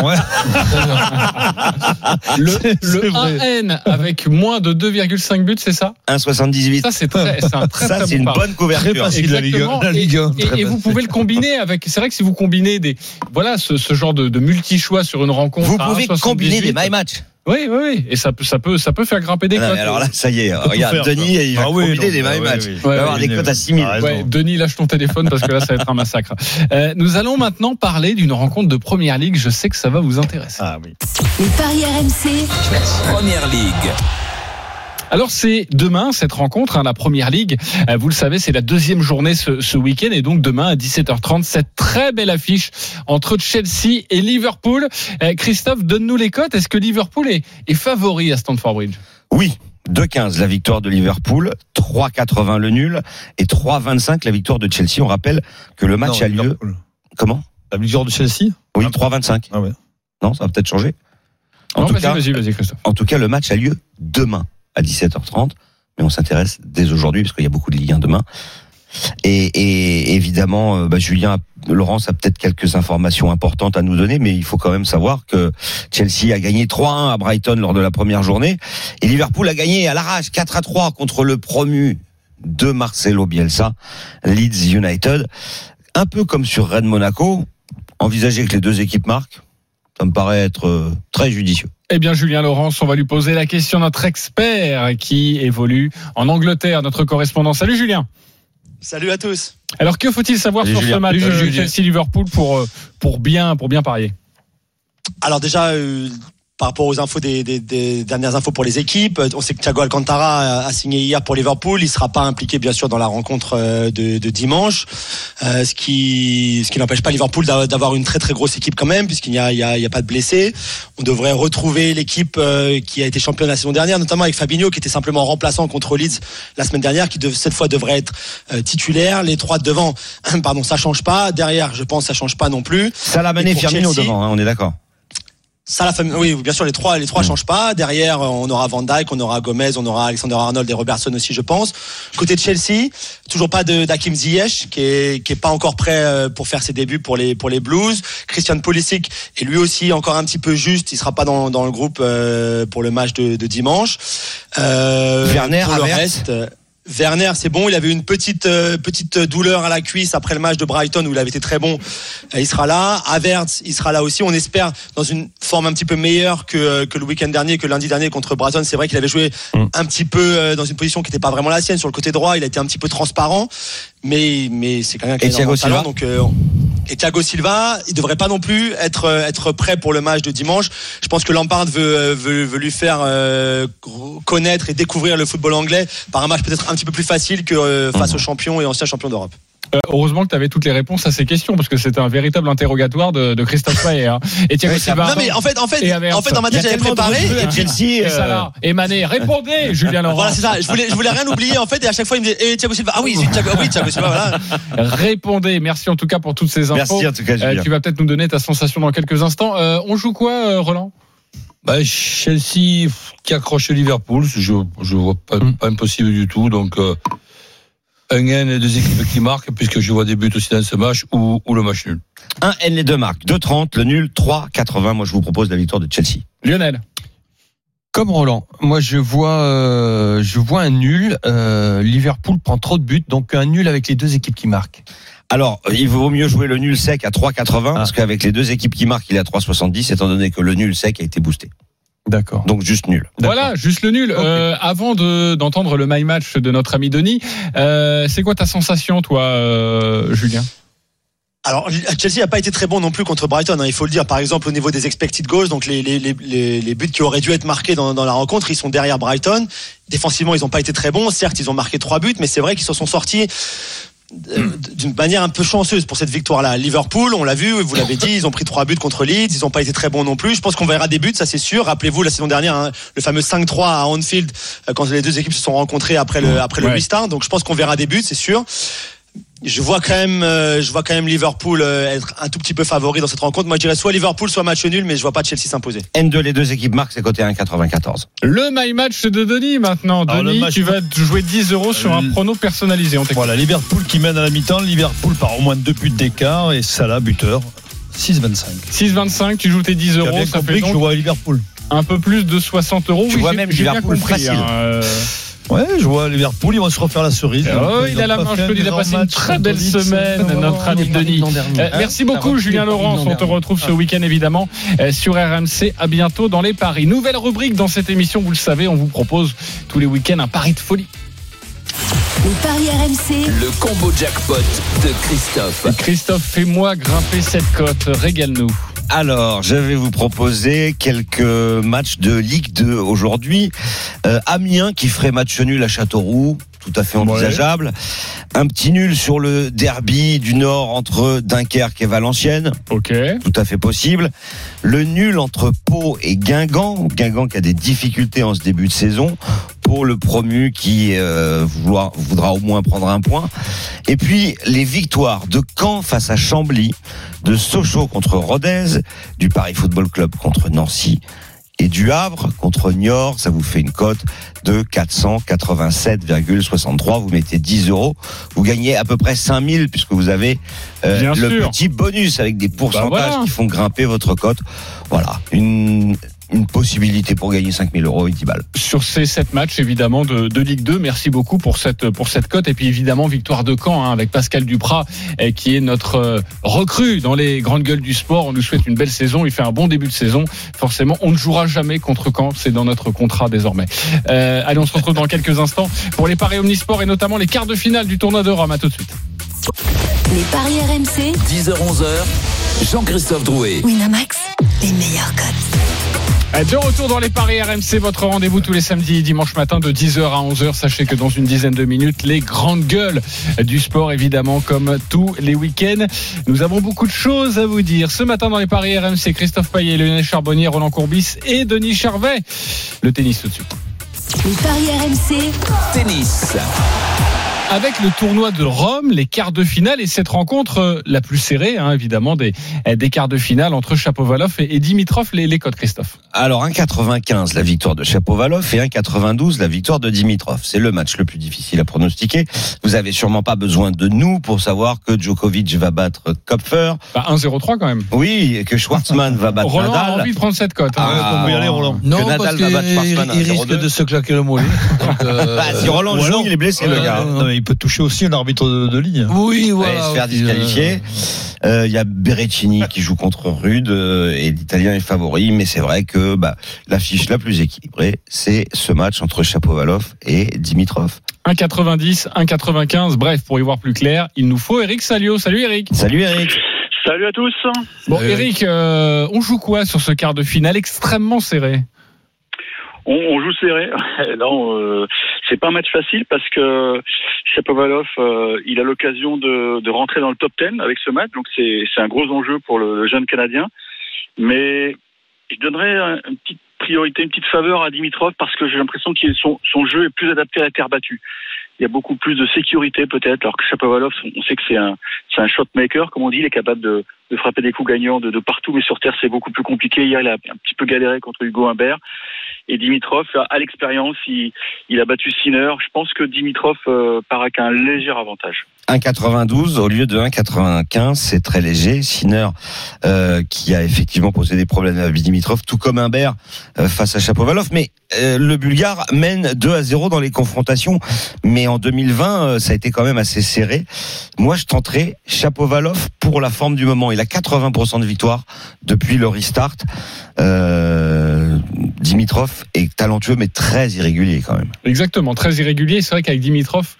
Ouais. Le, C'est- le c'est vrai. 1N avec moins de 2,5 buts, c'est ça? 1,78. Ça, c'est très, un très Ça, très c'est bon une bonne couverture. Très facile, la Ligue 1. Exactement. La Et- Ligue 1, Et, très et vous pouvez le combiner avec. C'est vrai que si vous combinez des, voilà, ce, ce genre de, de multi-choix sur une rencontre. Vous pouvez 1,78, combiner des my match. Oui, oui, oui. Et ça peut, ça peut, ça peut faire grimper des Ah cotes. alors là, ça y est. Regarde, faire, Denis, il va Ah oui, combiner non, des bah my oui, match. oui. Il va avoir oui, des oui. cotes à 6000. Ah, raison. Ouais, Denis, lâche ton téléphone parce que là, ça va être un massacre. Euh, nous allons maintenant parler d'une rencontre de Première Ligue. Je sais que ça va vous intéresser. Ah oui. les paris RMC, Première Ligue. Alors c'est demain cette rencontre, hein, la Première Ligue. Euh, vous le savez, c'est la deuxième journée ce, ce week-end et donc demain à 17h30 cette très belle affiche entre Chelsea et Liverpool. Euh, Christophe, donne-nous les cotes. Est-ce que Liverpool est, est favori à Stamford Bridge? Oui. 2,15 la victoire de Liverpool, 3,80 le nul et 3,25 la victoire de Chelsea. On rappelle que le match Non, a lieu. Liverpool. Comment? La victoire de Chelsea? Oui, 3,25. Ah ouais. Non, ça va peut-être changer. En Non, tout vas-y, cas, vas-y, vas-y, Christophe. En tout cas, le match a lieu demain à 17h30, mais on s'intéresse dès aujourd'hui parce qu'il y a beaucoup de 1 demain. Et, et évidemment, euh, bah, Julien, Laurence a peut-être quelques informations importantes à nous donner, mais il faut quand même savoir que Chelsea a gagné 3-1 à Brighton lors de la première journée, et Liverpool a gagné à l'arrache 4-3 contre le promu de Marcelo Bielsa, Leeds United. Un peu comme sur Rennes Monaco, envisager que les deux équipes marquent, ça me paraît être euh, très judicieux. Eh bien, Julien Laurence, on va lui poser la question à notre expert qui évolue en Angleterre, notre correspondant. Salut Julien. Salut à tous. Alors, que faut-il savoir Salut, sur Julien. ce match euh, Julien. Chelsea-Liverpool pour, euh, pour, bien, pour bien parier? Alors déjà, euh, par rapport aux infos des, des- des dernières infos pour les équipes, euh, on sait que Thiago Alcantara a, signé hier pour Liverpool. Il sera pas impliqué bien sûr dans la rencontre euh, de, de dimanche, Euh, ce qui ce qui n'empêche pas Liverpool d'a- d'avoir une très très grosse équipe quand même, puisqu'il n'y a, y a, il y a pas de blessés. On devrait retrouver l'équipe qui a été championne la saison dernière, notamment avec Fabinho qui était simplement remplaçant contre Leeds la semaine dernière, qui de- cette fois devrait être titulaire. Les trois de devant, pardon, ça change pas. Derrière, je pense, ça change pas non plus. Pour Firmino devant, hein, on est d'accord. Ça, la famille, oui, bien sûr, les trois, les trois changent pas. Derrière, on aura Van Dijk, on aura Gomez, on aura Alexander Arnold et Robertson aussi, je pense. Côté de Chelsea, toujours pas de d'Hakim Ziyech, qui est qui est pas encore prêt euh, pour faire ses débuts pour les pour les Blues. Christian Pulisic est lui aussi encore un petit peu juste. Il sera pas dans dans le groupe euh, pour le match de, de dimanche. Euh, Werner, pour le reste. Euh, Werner, c'est bon. Il avait une petite euh, petite douleur à la cuisse après le match de Brighton où il avait été très bon. Euh, Il sera là. Havertz, il sera là aussi. On espère dans une forme un petit peu meilleure que que le week-end dernier, que lundi dernier contre Brighton. C'est vrai qu'il avait joué un petit peu euh, dans une position qui n'était pas vraiment la sienne sur le côté droit. Il a été un petit peu transparent, mais mais c'est quand même Et Thiago Silva donc euh, et Thiago Silva, il devrait pas non plus être euh, être prêt pour le match de dimanche. Je pense que Lampard veut euh, veut, veut lui faire euh, connaître et découvrir le football anglais par un match peut-être un petit peu plus facile que euh, face aux champions et anciens champions d'Europe. Euh, Heureusement que tu avais toutes les réponses à ces questions parce que c'était un véritable interrogatoire de, de Christophe Payet hein. et ça Silva. Non mais en fait en fait Et en fait dans ma tête j'avais préparé et Chelsea. et euh, Salah et Mané, répondez, Julien Laurent. voilà c'est ça. Je voulais je voulais rien oublier en fait et à chaque fois il me disait eh Thiago Silva ah oui c'est Thiago oui Thiago Silva voilà. Répondez. Merci en tout cas pour toutes ces infos. Merci en tout cas, Euh, Julien. tu vas peut-être nous donner ta sensation dans quelques instants. Euh, on joue quoi, euh, Roland? Bah, Chelsea qui accroche Liverpool, je je vois pas, Mm. pas impossible du tout. Donc euh, un N et deux équipes qui marquent, puisque je vois des buts aussi dans ce match ou, ou le match nul. 1 N les deux marques. 2,30, le nul, 3,80. Moi, je vous propose la victoire de Chelsea. Lionel. Comme Roland, moi je vois, euh, je vois un nul. Euh, Liverpool prend trop de buts, donc un nul avec les deux équipes qui marquent. Alors, il vaut mieux jouer le nul sec à 3,80 parce qu'avec les deux équipes qui marquent, il est à 3,70 étant donné que le nul sec a été boosté. D'accord. Donc juste nul. Voilà, juste le nul. Euh, avant de d'entendre le my match de notre ami Denis, euh, c'est quoi ta sensation, toi, euh, Julien? Alors Chelsea n'a pas été très bon non plus contre Brighton, hein, il faut le dire. Par exemple au niveau des expected goals, donc les, les, les, buts qui auraient dû être marqués dans, dans la rencontre, ils sont derrière Brighton. Défensivement, ils n'ont pas été très bons. Certes, ils ont marqué trois buts, mais c'est vrai qu'ils se sont sortis d'une manière un peu chanceuse pour cette victoire-là. Liverpool, on l'a vu, vous l'avez dit, ils ont pris trois buts contre Leeds, ils n'ont pas été très bons non plus. Je pense qu'on verra des buts, ça c'est sûr. Rappelez-vous la saison dernière, hein, le fameux 5-3 à Anfield, euh, quand les deux équipes se sont rencontrées après le après le restart. Donc je pense qu'on verra des buts, c'est sûr. Je vois quand même, euh, je vois quand même Liverpool euh, être un tout petit peu favori dans cette rencontre. Moi, je dirais soit Liverpool, soit match nul, mais je vois pas Chelsea s'imposer. N2, les deux équipes marquent, c'est côté 1,94. Le my match de Denis maintenant. Alors, Denis, match- tu vas jouer 10 euros sur un Euh, prono personnalisé. On. Voilà, Liverpool qui mène à la mi-temps, Liverpool par au moins deux buts d'écart et Salah buteur. 6-25. 6,25, tu joues tes 10 Tu as euros, bien ça compris fait que je donc vois Liverpool. un peu plus de 60 euros. Tu Oui, vois même bien Liverpool compris. facile. hein, euh, Ouais, je vois Liverpool, ils vont se refaire la cerise. Oh, il a la main chaude, il a passé une très belle semaine, notre ami Denis. Euh, merci beaucoup Julien Laurence, on te retrouve ce week-end évidemment euh, sur RMC. À bientôt dans les paris. Nouvelle rubrique dans cette émission, vous le savez, on vous propose tous les week-ends un pari de folie. Les paris RMC, Le combo jackpot de Christophe. Christophe, fais-moi grimper cette cote, régale-nous. Alors, je vais vous proposer quelques matchs de Ligue 2 aujourd'hui. Euh, Amiens qui ferait match nul à Châteauroux, tout à fait envisageable. Un petit nul sur le derby du Nord entre Dunkerque et Valenciennes. Ok. Tout à fait possible. Le nul entre Pau et Guingamp. Guingamp qui a des difficultés en ce début de saison. Pour le promu qui euh, vouloir- voudra au moins prendre un point. Et puis les victoires de Caen face à Chambly, de Sochaux contre Rodez, du Paris Football Club contre Nancy et du Havre contre Niort. Ça vous fait une cote de 487,63. Vous mettez 10 euros. Vous gagnez à peu près 5000 puisque vous avez euh, le sûr. petit bonus avec des pourcentages Bah voilà. qui font grimper votre cote. Voilà. Une, une possibilité pour gagner 5000 euros et 10 balles. sur ces sept matchs évidemment de, de Ligue 2. Merci beaucoup pour cette pour cette cote et puis évidemment victoire de Caen hein, avec Pascal Duprat eh, qui est notre euh, recrue dans les grandes gueules du sport. On nous souhaite une belle saison. Il fait un bon début de saison. Forcément, on ne jouera jamais contre Caen. C'est dans notre contrat désormais. Euh, allez, on se retrouve dans quelques instants pour les paris omnisport et notamment les quarts de finale du tournoi de Rome. À tout de suite. Les paris RMC, 10h-11h, Jean-Christophe Drouet. Winamax, les meilleurs cotes. Euh, De retour dans les paris RMC, votre rendez-vous tous les samedis et dimanches matin de 10h à 11h. Sachez que dans une dizaine de minutes, les grandes gueules du sport, évidemment, comme tous les week-ends. Nous avons beaucoup de choses à vous dire. Ce matin dans les paris RMC, Christophe Payet, Lionel Charbonnier, Roland Courbis et Denis Charvet. Le tennis tout de suite. Les paris RMC, Tennis. Avec le tournoi de Rome, les quarts de finale et cette rencontre euh, la plus serrée, hein, évidemment, des, euh, des quarts de finale entre Chapovalov et, et Dimitrov, les, les codes, Christophe. Alors 1,95 la victoire de Chapovalov et 1,92 la victoire de Dimitrov. C'est le match le plus difficile à pronostiquer. Vous avez sûrement pas besoin de nous pour savoir que Djokovic va battre Kopfer. Bah, 1-0-3 quand même. Oui, et que Schwartzmann va battre Roland a Nadal. envie de prendre cette cote. hein. Ah, aller, Roland. Non, que Nadal parce va battre Schwartzmann qu'il risque 0-2. de se claquer le mollet. Euh, Bah, si Roland Ou joue, alors- il est blessé le Ouais, gars. Non, mais il peut toucher aussi un arbitre de, de ligne. Oui, voilà. se faire disqualifier. Euh, Il y a Berrettini qui joue contre Rude euh, et l'Italien est favori, mais c'est vrai que bah, l'affiche la plus équilibrée, c'est ce match entre Chapovalov et Dimitrov. 1,90, 1,95. Bref, pour y voir plus clair, il nous faut Eric Salio. Salut Eric. Salut Eric. Salut à tous. Bon, Salut, Eric, euh, on joue quoi sur ce quart de finale extrêmement serré? On, on joue serré. Là, on, euh, c'est pas un match facile parce que Shapovalov, euh, il a l'occasion de, rentrer dans le top 10 avec ce match, donc c'est un gros enjeu pour le, jeune Canadien. Mais je donnerais un- une petite priorité, une petite faveur à Dimitrov parce que j'ai l'impression que son, jeu est plus adapté à la terre battue. Il y a beaucoup plus de sécurité peut-être, alors que Shapovalov, on sait que c'est un, un shot maker, comme on dit, il est capable de, de frapper des coups gagnants de, de partout, mais sur terre c'est beaucoup plus compliqué. Hier, il a un petit peu galéré contre Hugo Humbert. Et Dimitrov, à l'expérience, il, a battu Sinner. Je pense que Dimitrov euh, part avec un léger avantage. 1,92 au lieu de 1,95, c'est très léger. Sinner, euh, qui a effectivement posé des problèmes à Dimitrov, tout comme Humbert euh, face à Chapovalov. Mais euh, le Bulgare mène 2 à 0 dans les confrontations. Mais en 2020, euh, ça a été quand même assez serré. Moi, je tenterai Chapovalov pour la forme du moment. Il a 80% de victoire depuis le restart. Dimitrov est talentueux, mais très irrégulier quand même. Exactement, très irrégulier. C'est vrai qu'avec Dimitrov,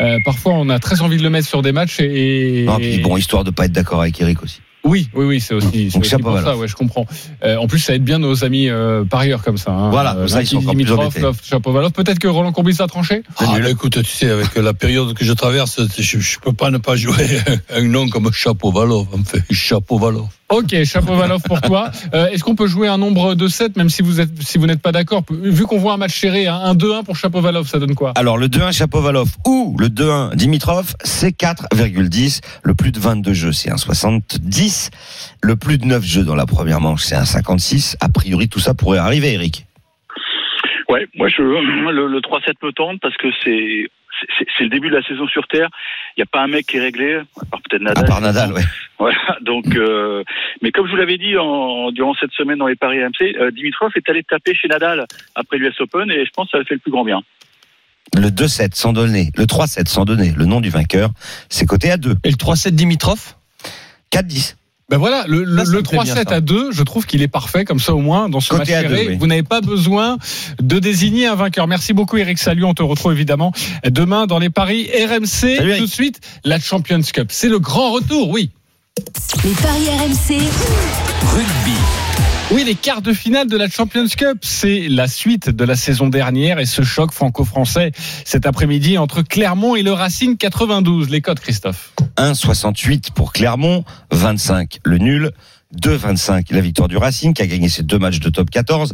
euh, parfois on a très envie de le mettre sur des matchs et. Non, puis bon, histoire de pas être d'accord avec Eric aussi. Oui, oui, oui, c'est aussi, c'est Donc, aussi chapeau, pour ça, ouais, je comprends. Euh, en plus, ça aide bien nos amis euh, parieurs comme ça. hein. Voilà, Euh, comme ça, ils sont Dimitrov. Peut-être que Roland Courbis a tranché. Ah, écoute, tu sais, avec la période que je traverse, je, je peux pas ne pas jouer un nom comme Chapovalov. En fait, Chapovalov. Ok, Chapovalov pour toi. Euh, Est-ce qu'on peut jouer un nombre de 7, même si vous êtes, si vous n'êtes pas d'accord? Vu qu'on voit un match serré, hein, un 2-1 pour Chapovalov, ça donne quoi? Alors le 2-1 Chapovalov ou le 2-1 Dimitrov, c'est 4,10. Le plus de 22 jeux, c'est un 70. Le plus de 9 jeux dans la première manche, c'est un 56. A priori, tout ça pourrait arriver, Eric. Ouais, moi je le, le 3-7 me tente parce que c'est c'est le début de la saison sur terre. Il n'y a pas un mec qui est réglé, à part peut-être Nadal. À part Nadal, ouais. Voilà. Donc, euh, mais comme je vous l'avais dit en, durant cette semaine dans les paris AMC, euh, Dimitrov est allé taper chez Nadal après l'US Open et je pense que ça a fait le plus grand bien. Le 2-7 sans donner, le 3-7 sans donner le nom du vainqueur, c'est coté à 2. Et le 3-7 Dimitrov? 4-10. Ben voilà, le, le, Ça, ça le me plaît bien, 3-7 ça. à 2, je trouve qu'il est parfait, comme ça au moins, dans ce Côté match serré, oui. vous n'avez pas besoin de désigner un vainqueur. Merci beaucoup Eric Salut, on te retrouve évidemment demain dans les paris RMC. Salut. Tout de suite, la Champions Cup. C'est le grand retour, oui. Les paris RMC, Rugby. Oui, les quarts de finale de la Champions Cup, c'est la suite de la saison dernière et ce choc franco-français cet après-midi entre Clermont et le Racing 92. Les codes, Christophe. 1,68 pour Clermont, 25 le nul, 2,25 la victoire du Racing qui a gagné ses deux matchs de top 14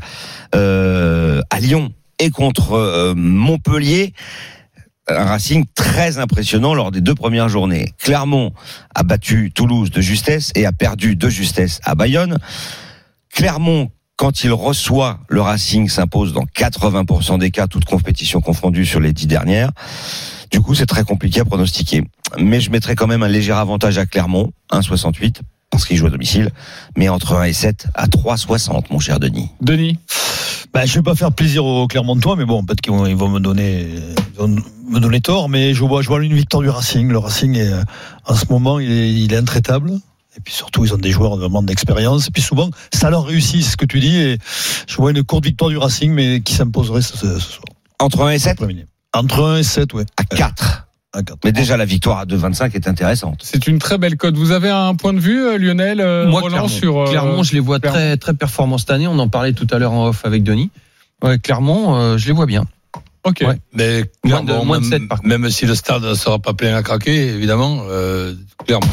euh, à Lyon et contre euh, Montpellier. Un Racing très impressionnant lors des deux premières journées. Clermont a battu Toulouse de justesse et a perdu de justesse à Bayonne. Clermont, quand il reçoit le Racing, s'impose dans 80% des cas, toutes compétitions confondues sur les dix dernières. Du coup, c'est très compliqué à pronostiquer. Mais je mettrai quand même un léger avantage à Clermont, 1,68, parce qu'il joue à domicile, mais entre 1 et 7 à 3,60, mon cher Denis. Denis bah, je vais pas faire plaisir aux Clermontois, mais bon, peut-être qu'ils vont, ils vont me donner, ils vont me donner tort, mais je vois, je vois une victoire du Racing. Le Racing est, euh, en ce moment, il est, il est intraitable. Et puis surtout, ils ont des joueurs vraiment d'expérience. Et puis souvent, ça leur réussit, c'est ce que tu dis. Et je vois une courte victoire du Racing, mais qui s'imposerait ce, ce soir. Entre 1 et 7 Entre 1 et 7, ouais. À 4. Mais déjà, la victoire à 2,25 est intéressante. C'est une très belle cote. Vous avez un point de vue, euh, Lionel euh, Moi, Roland, Clermont, sur euh, Clermont, je les vois Clermont très très performants cette année. On en parlait tout à l'heure en off avec Denis. Ouais, Clermont, euh, je les vois bien. Ok. Ouais. Mais Moins de- moins de même, sept, par même si le stade ne sera pas plein à craquer, évidemment, euh, clairement.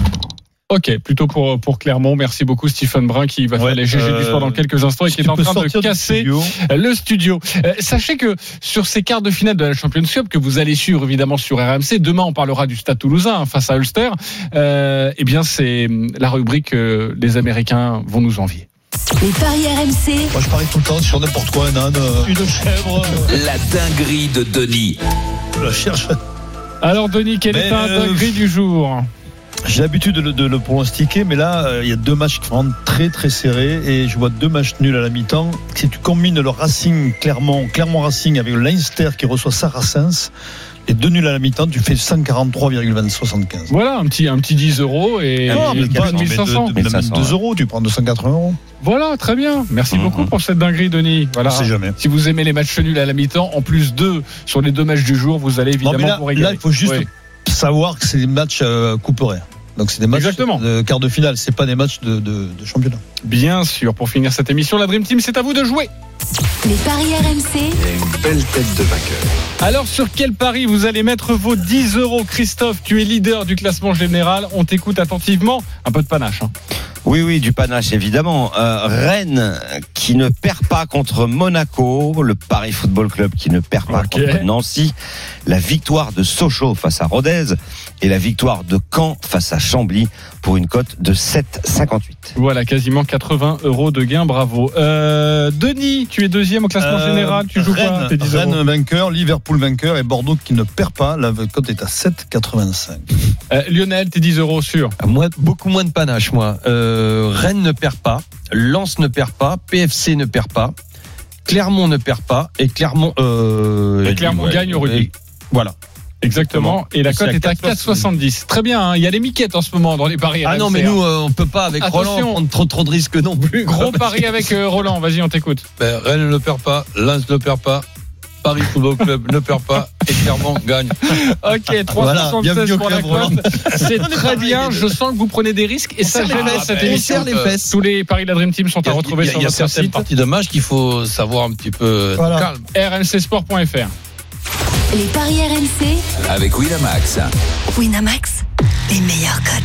Ok, plutôt pour pour Clermont. Merci beaucoup Stephen Brun qui va faire les GG du euh, sport dans quelques instants et qui est en train de casser studio. le studio. Euh, sachez que sur ces quarts de finale de la Champions Cup que vous allez suivre évidemment sur RMC, demain on parlera du Stade Toulousain hein, face à Ulster. Euh, eh bien c'est la rubrique que les Américains vont nous envier. Les paris RMC. Moi, je parie tout le temps sur n'importe quoi, un âne, euh, une chèvre. euh, La dinguerie de Denis. je la cherche. Alors Denis, quel Mais, est un euh, dinguerie du jour? J'ai l'habitude de, le- de le pronostiquer, mais là, euh, il y a deux matchs qui sont vraiment très très serrés et je vois deux matchs nuls à la mi-temps. Si tu combines le Racing Clermont, Clermont Racing avec le Leinster qui reçoit Saracens, les deux nuls à la mi-temps, tu fais 143,75. Voilà, un petit un petit 10 euros et, Non, et mais pas, non, mais 1500. deux- même 2 euros, tu prends 280 euros. Voilà, très bien. Merci Mhm. beaucoup pour cette dinguerie, Denis. Voilà. Jamais. Si vous aimez les matchs nuls à la mi-temps, en plus deux sur les deux matchs du jour, vous allez Non, évidemment mais là, vous régaler. là, il faut juste Oui. Savoir que c'est des matchs euh, couperets. Donc c'est des matchs Exactement. de quart de finale, c'est pas des matchs de, de, de championnat. Bien sûr, pour finir cette émission, la Dream Team, c'est à vous de jouer. Les paris RMC. Il y a une belle tête de vainqueur. Alors, sur quel pari vous allez mettre vos 10 euros Christophe, tu es leader du classement général. On t'écoute attentivement. Un peu de panache. hein. Oui, oui, du panache, évidemment. Euh, Rennes qui ne perd pas contre Monaco, le Paris Football Club qui ne perd pas contre Nancy, la victoire de Sochaux face à Rodez et la victoire de Caen face à Chambly pour une cote de 7,58. Voilà, quasiment 80 euros de gain. Bravo. Euh, Denis, tu es deuxième au classement Euh, général. Tu joues Rennes, quoi tes 10 Rennes euros vainqueur, Liverpool vainqueur et Bordeaux qui ne perd pas. La cote est à 7,85. Euh, Lionel, tes 10 euros sur. Moi, beaucoup moins de panache, moi. Euh, Rennes ne perd pas, Lens ne perd pas, PFC ne perd pas, Clermont ne perd pas et Clermont. Euh, Et Clermont gagne au rugby. Voilà. Exactement. Et la cote est à 4,70. Très bien. hein. Il y a les miquettes en ce moment dans les paris. Ah non, mais nous, euh, on peut pas avec Attention. Roland prendre trop trop de risques non plus. Gros pari avec euh, Roland. Vas-y, on t'écoute. Ben, Rennes ne perd pas, Lens ne perd pas, Paris Football Club ne perd pas et Clermont gagne. Ok, Voilà, 3,76 bienvenue au pour la cote. C'est très bien. Je sens que vous prenez des risques et ça gêne cette on émission. serre les fesses. Tous les paris de la Dream Team sont à retrouver il y a- sur il y a notre certaines site parties de match qu'il faut savoir un petit peu être Voilà. calme. rmcsport.fr. Les paris RMC. Avec Winamax. Winamax. Les meilleurs cotes.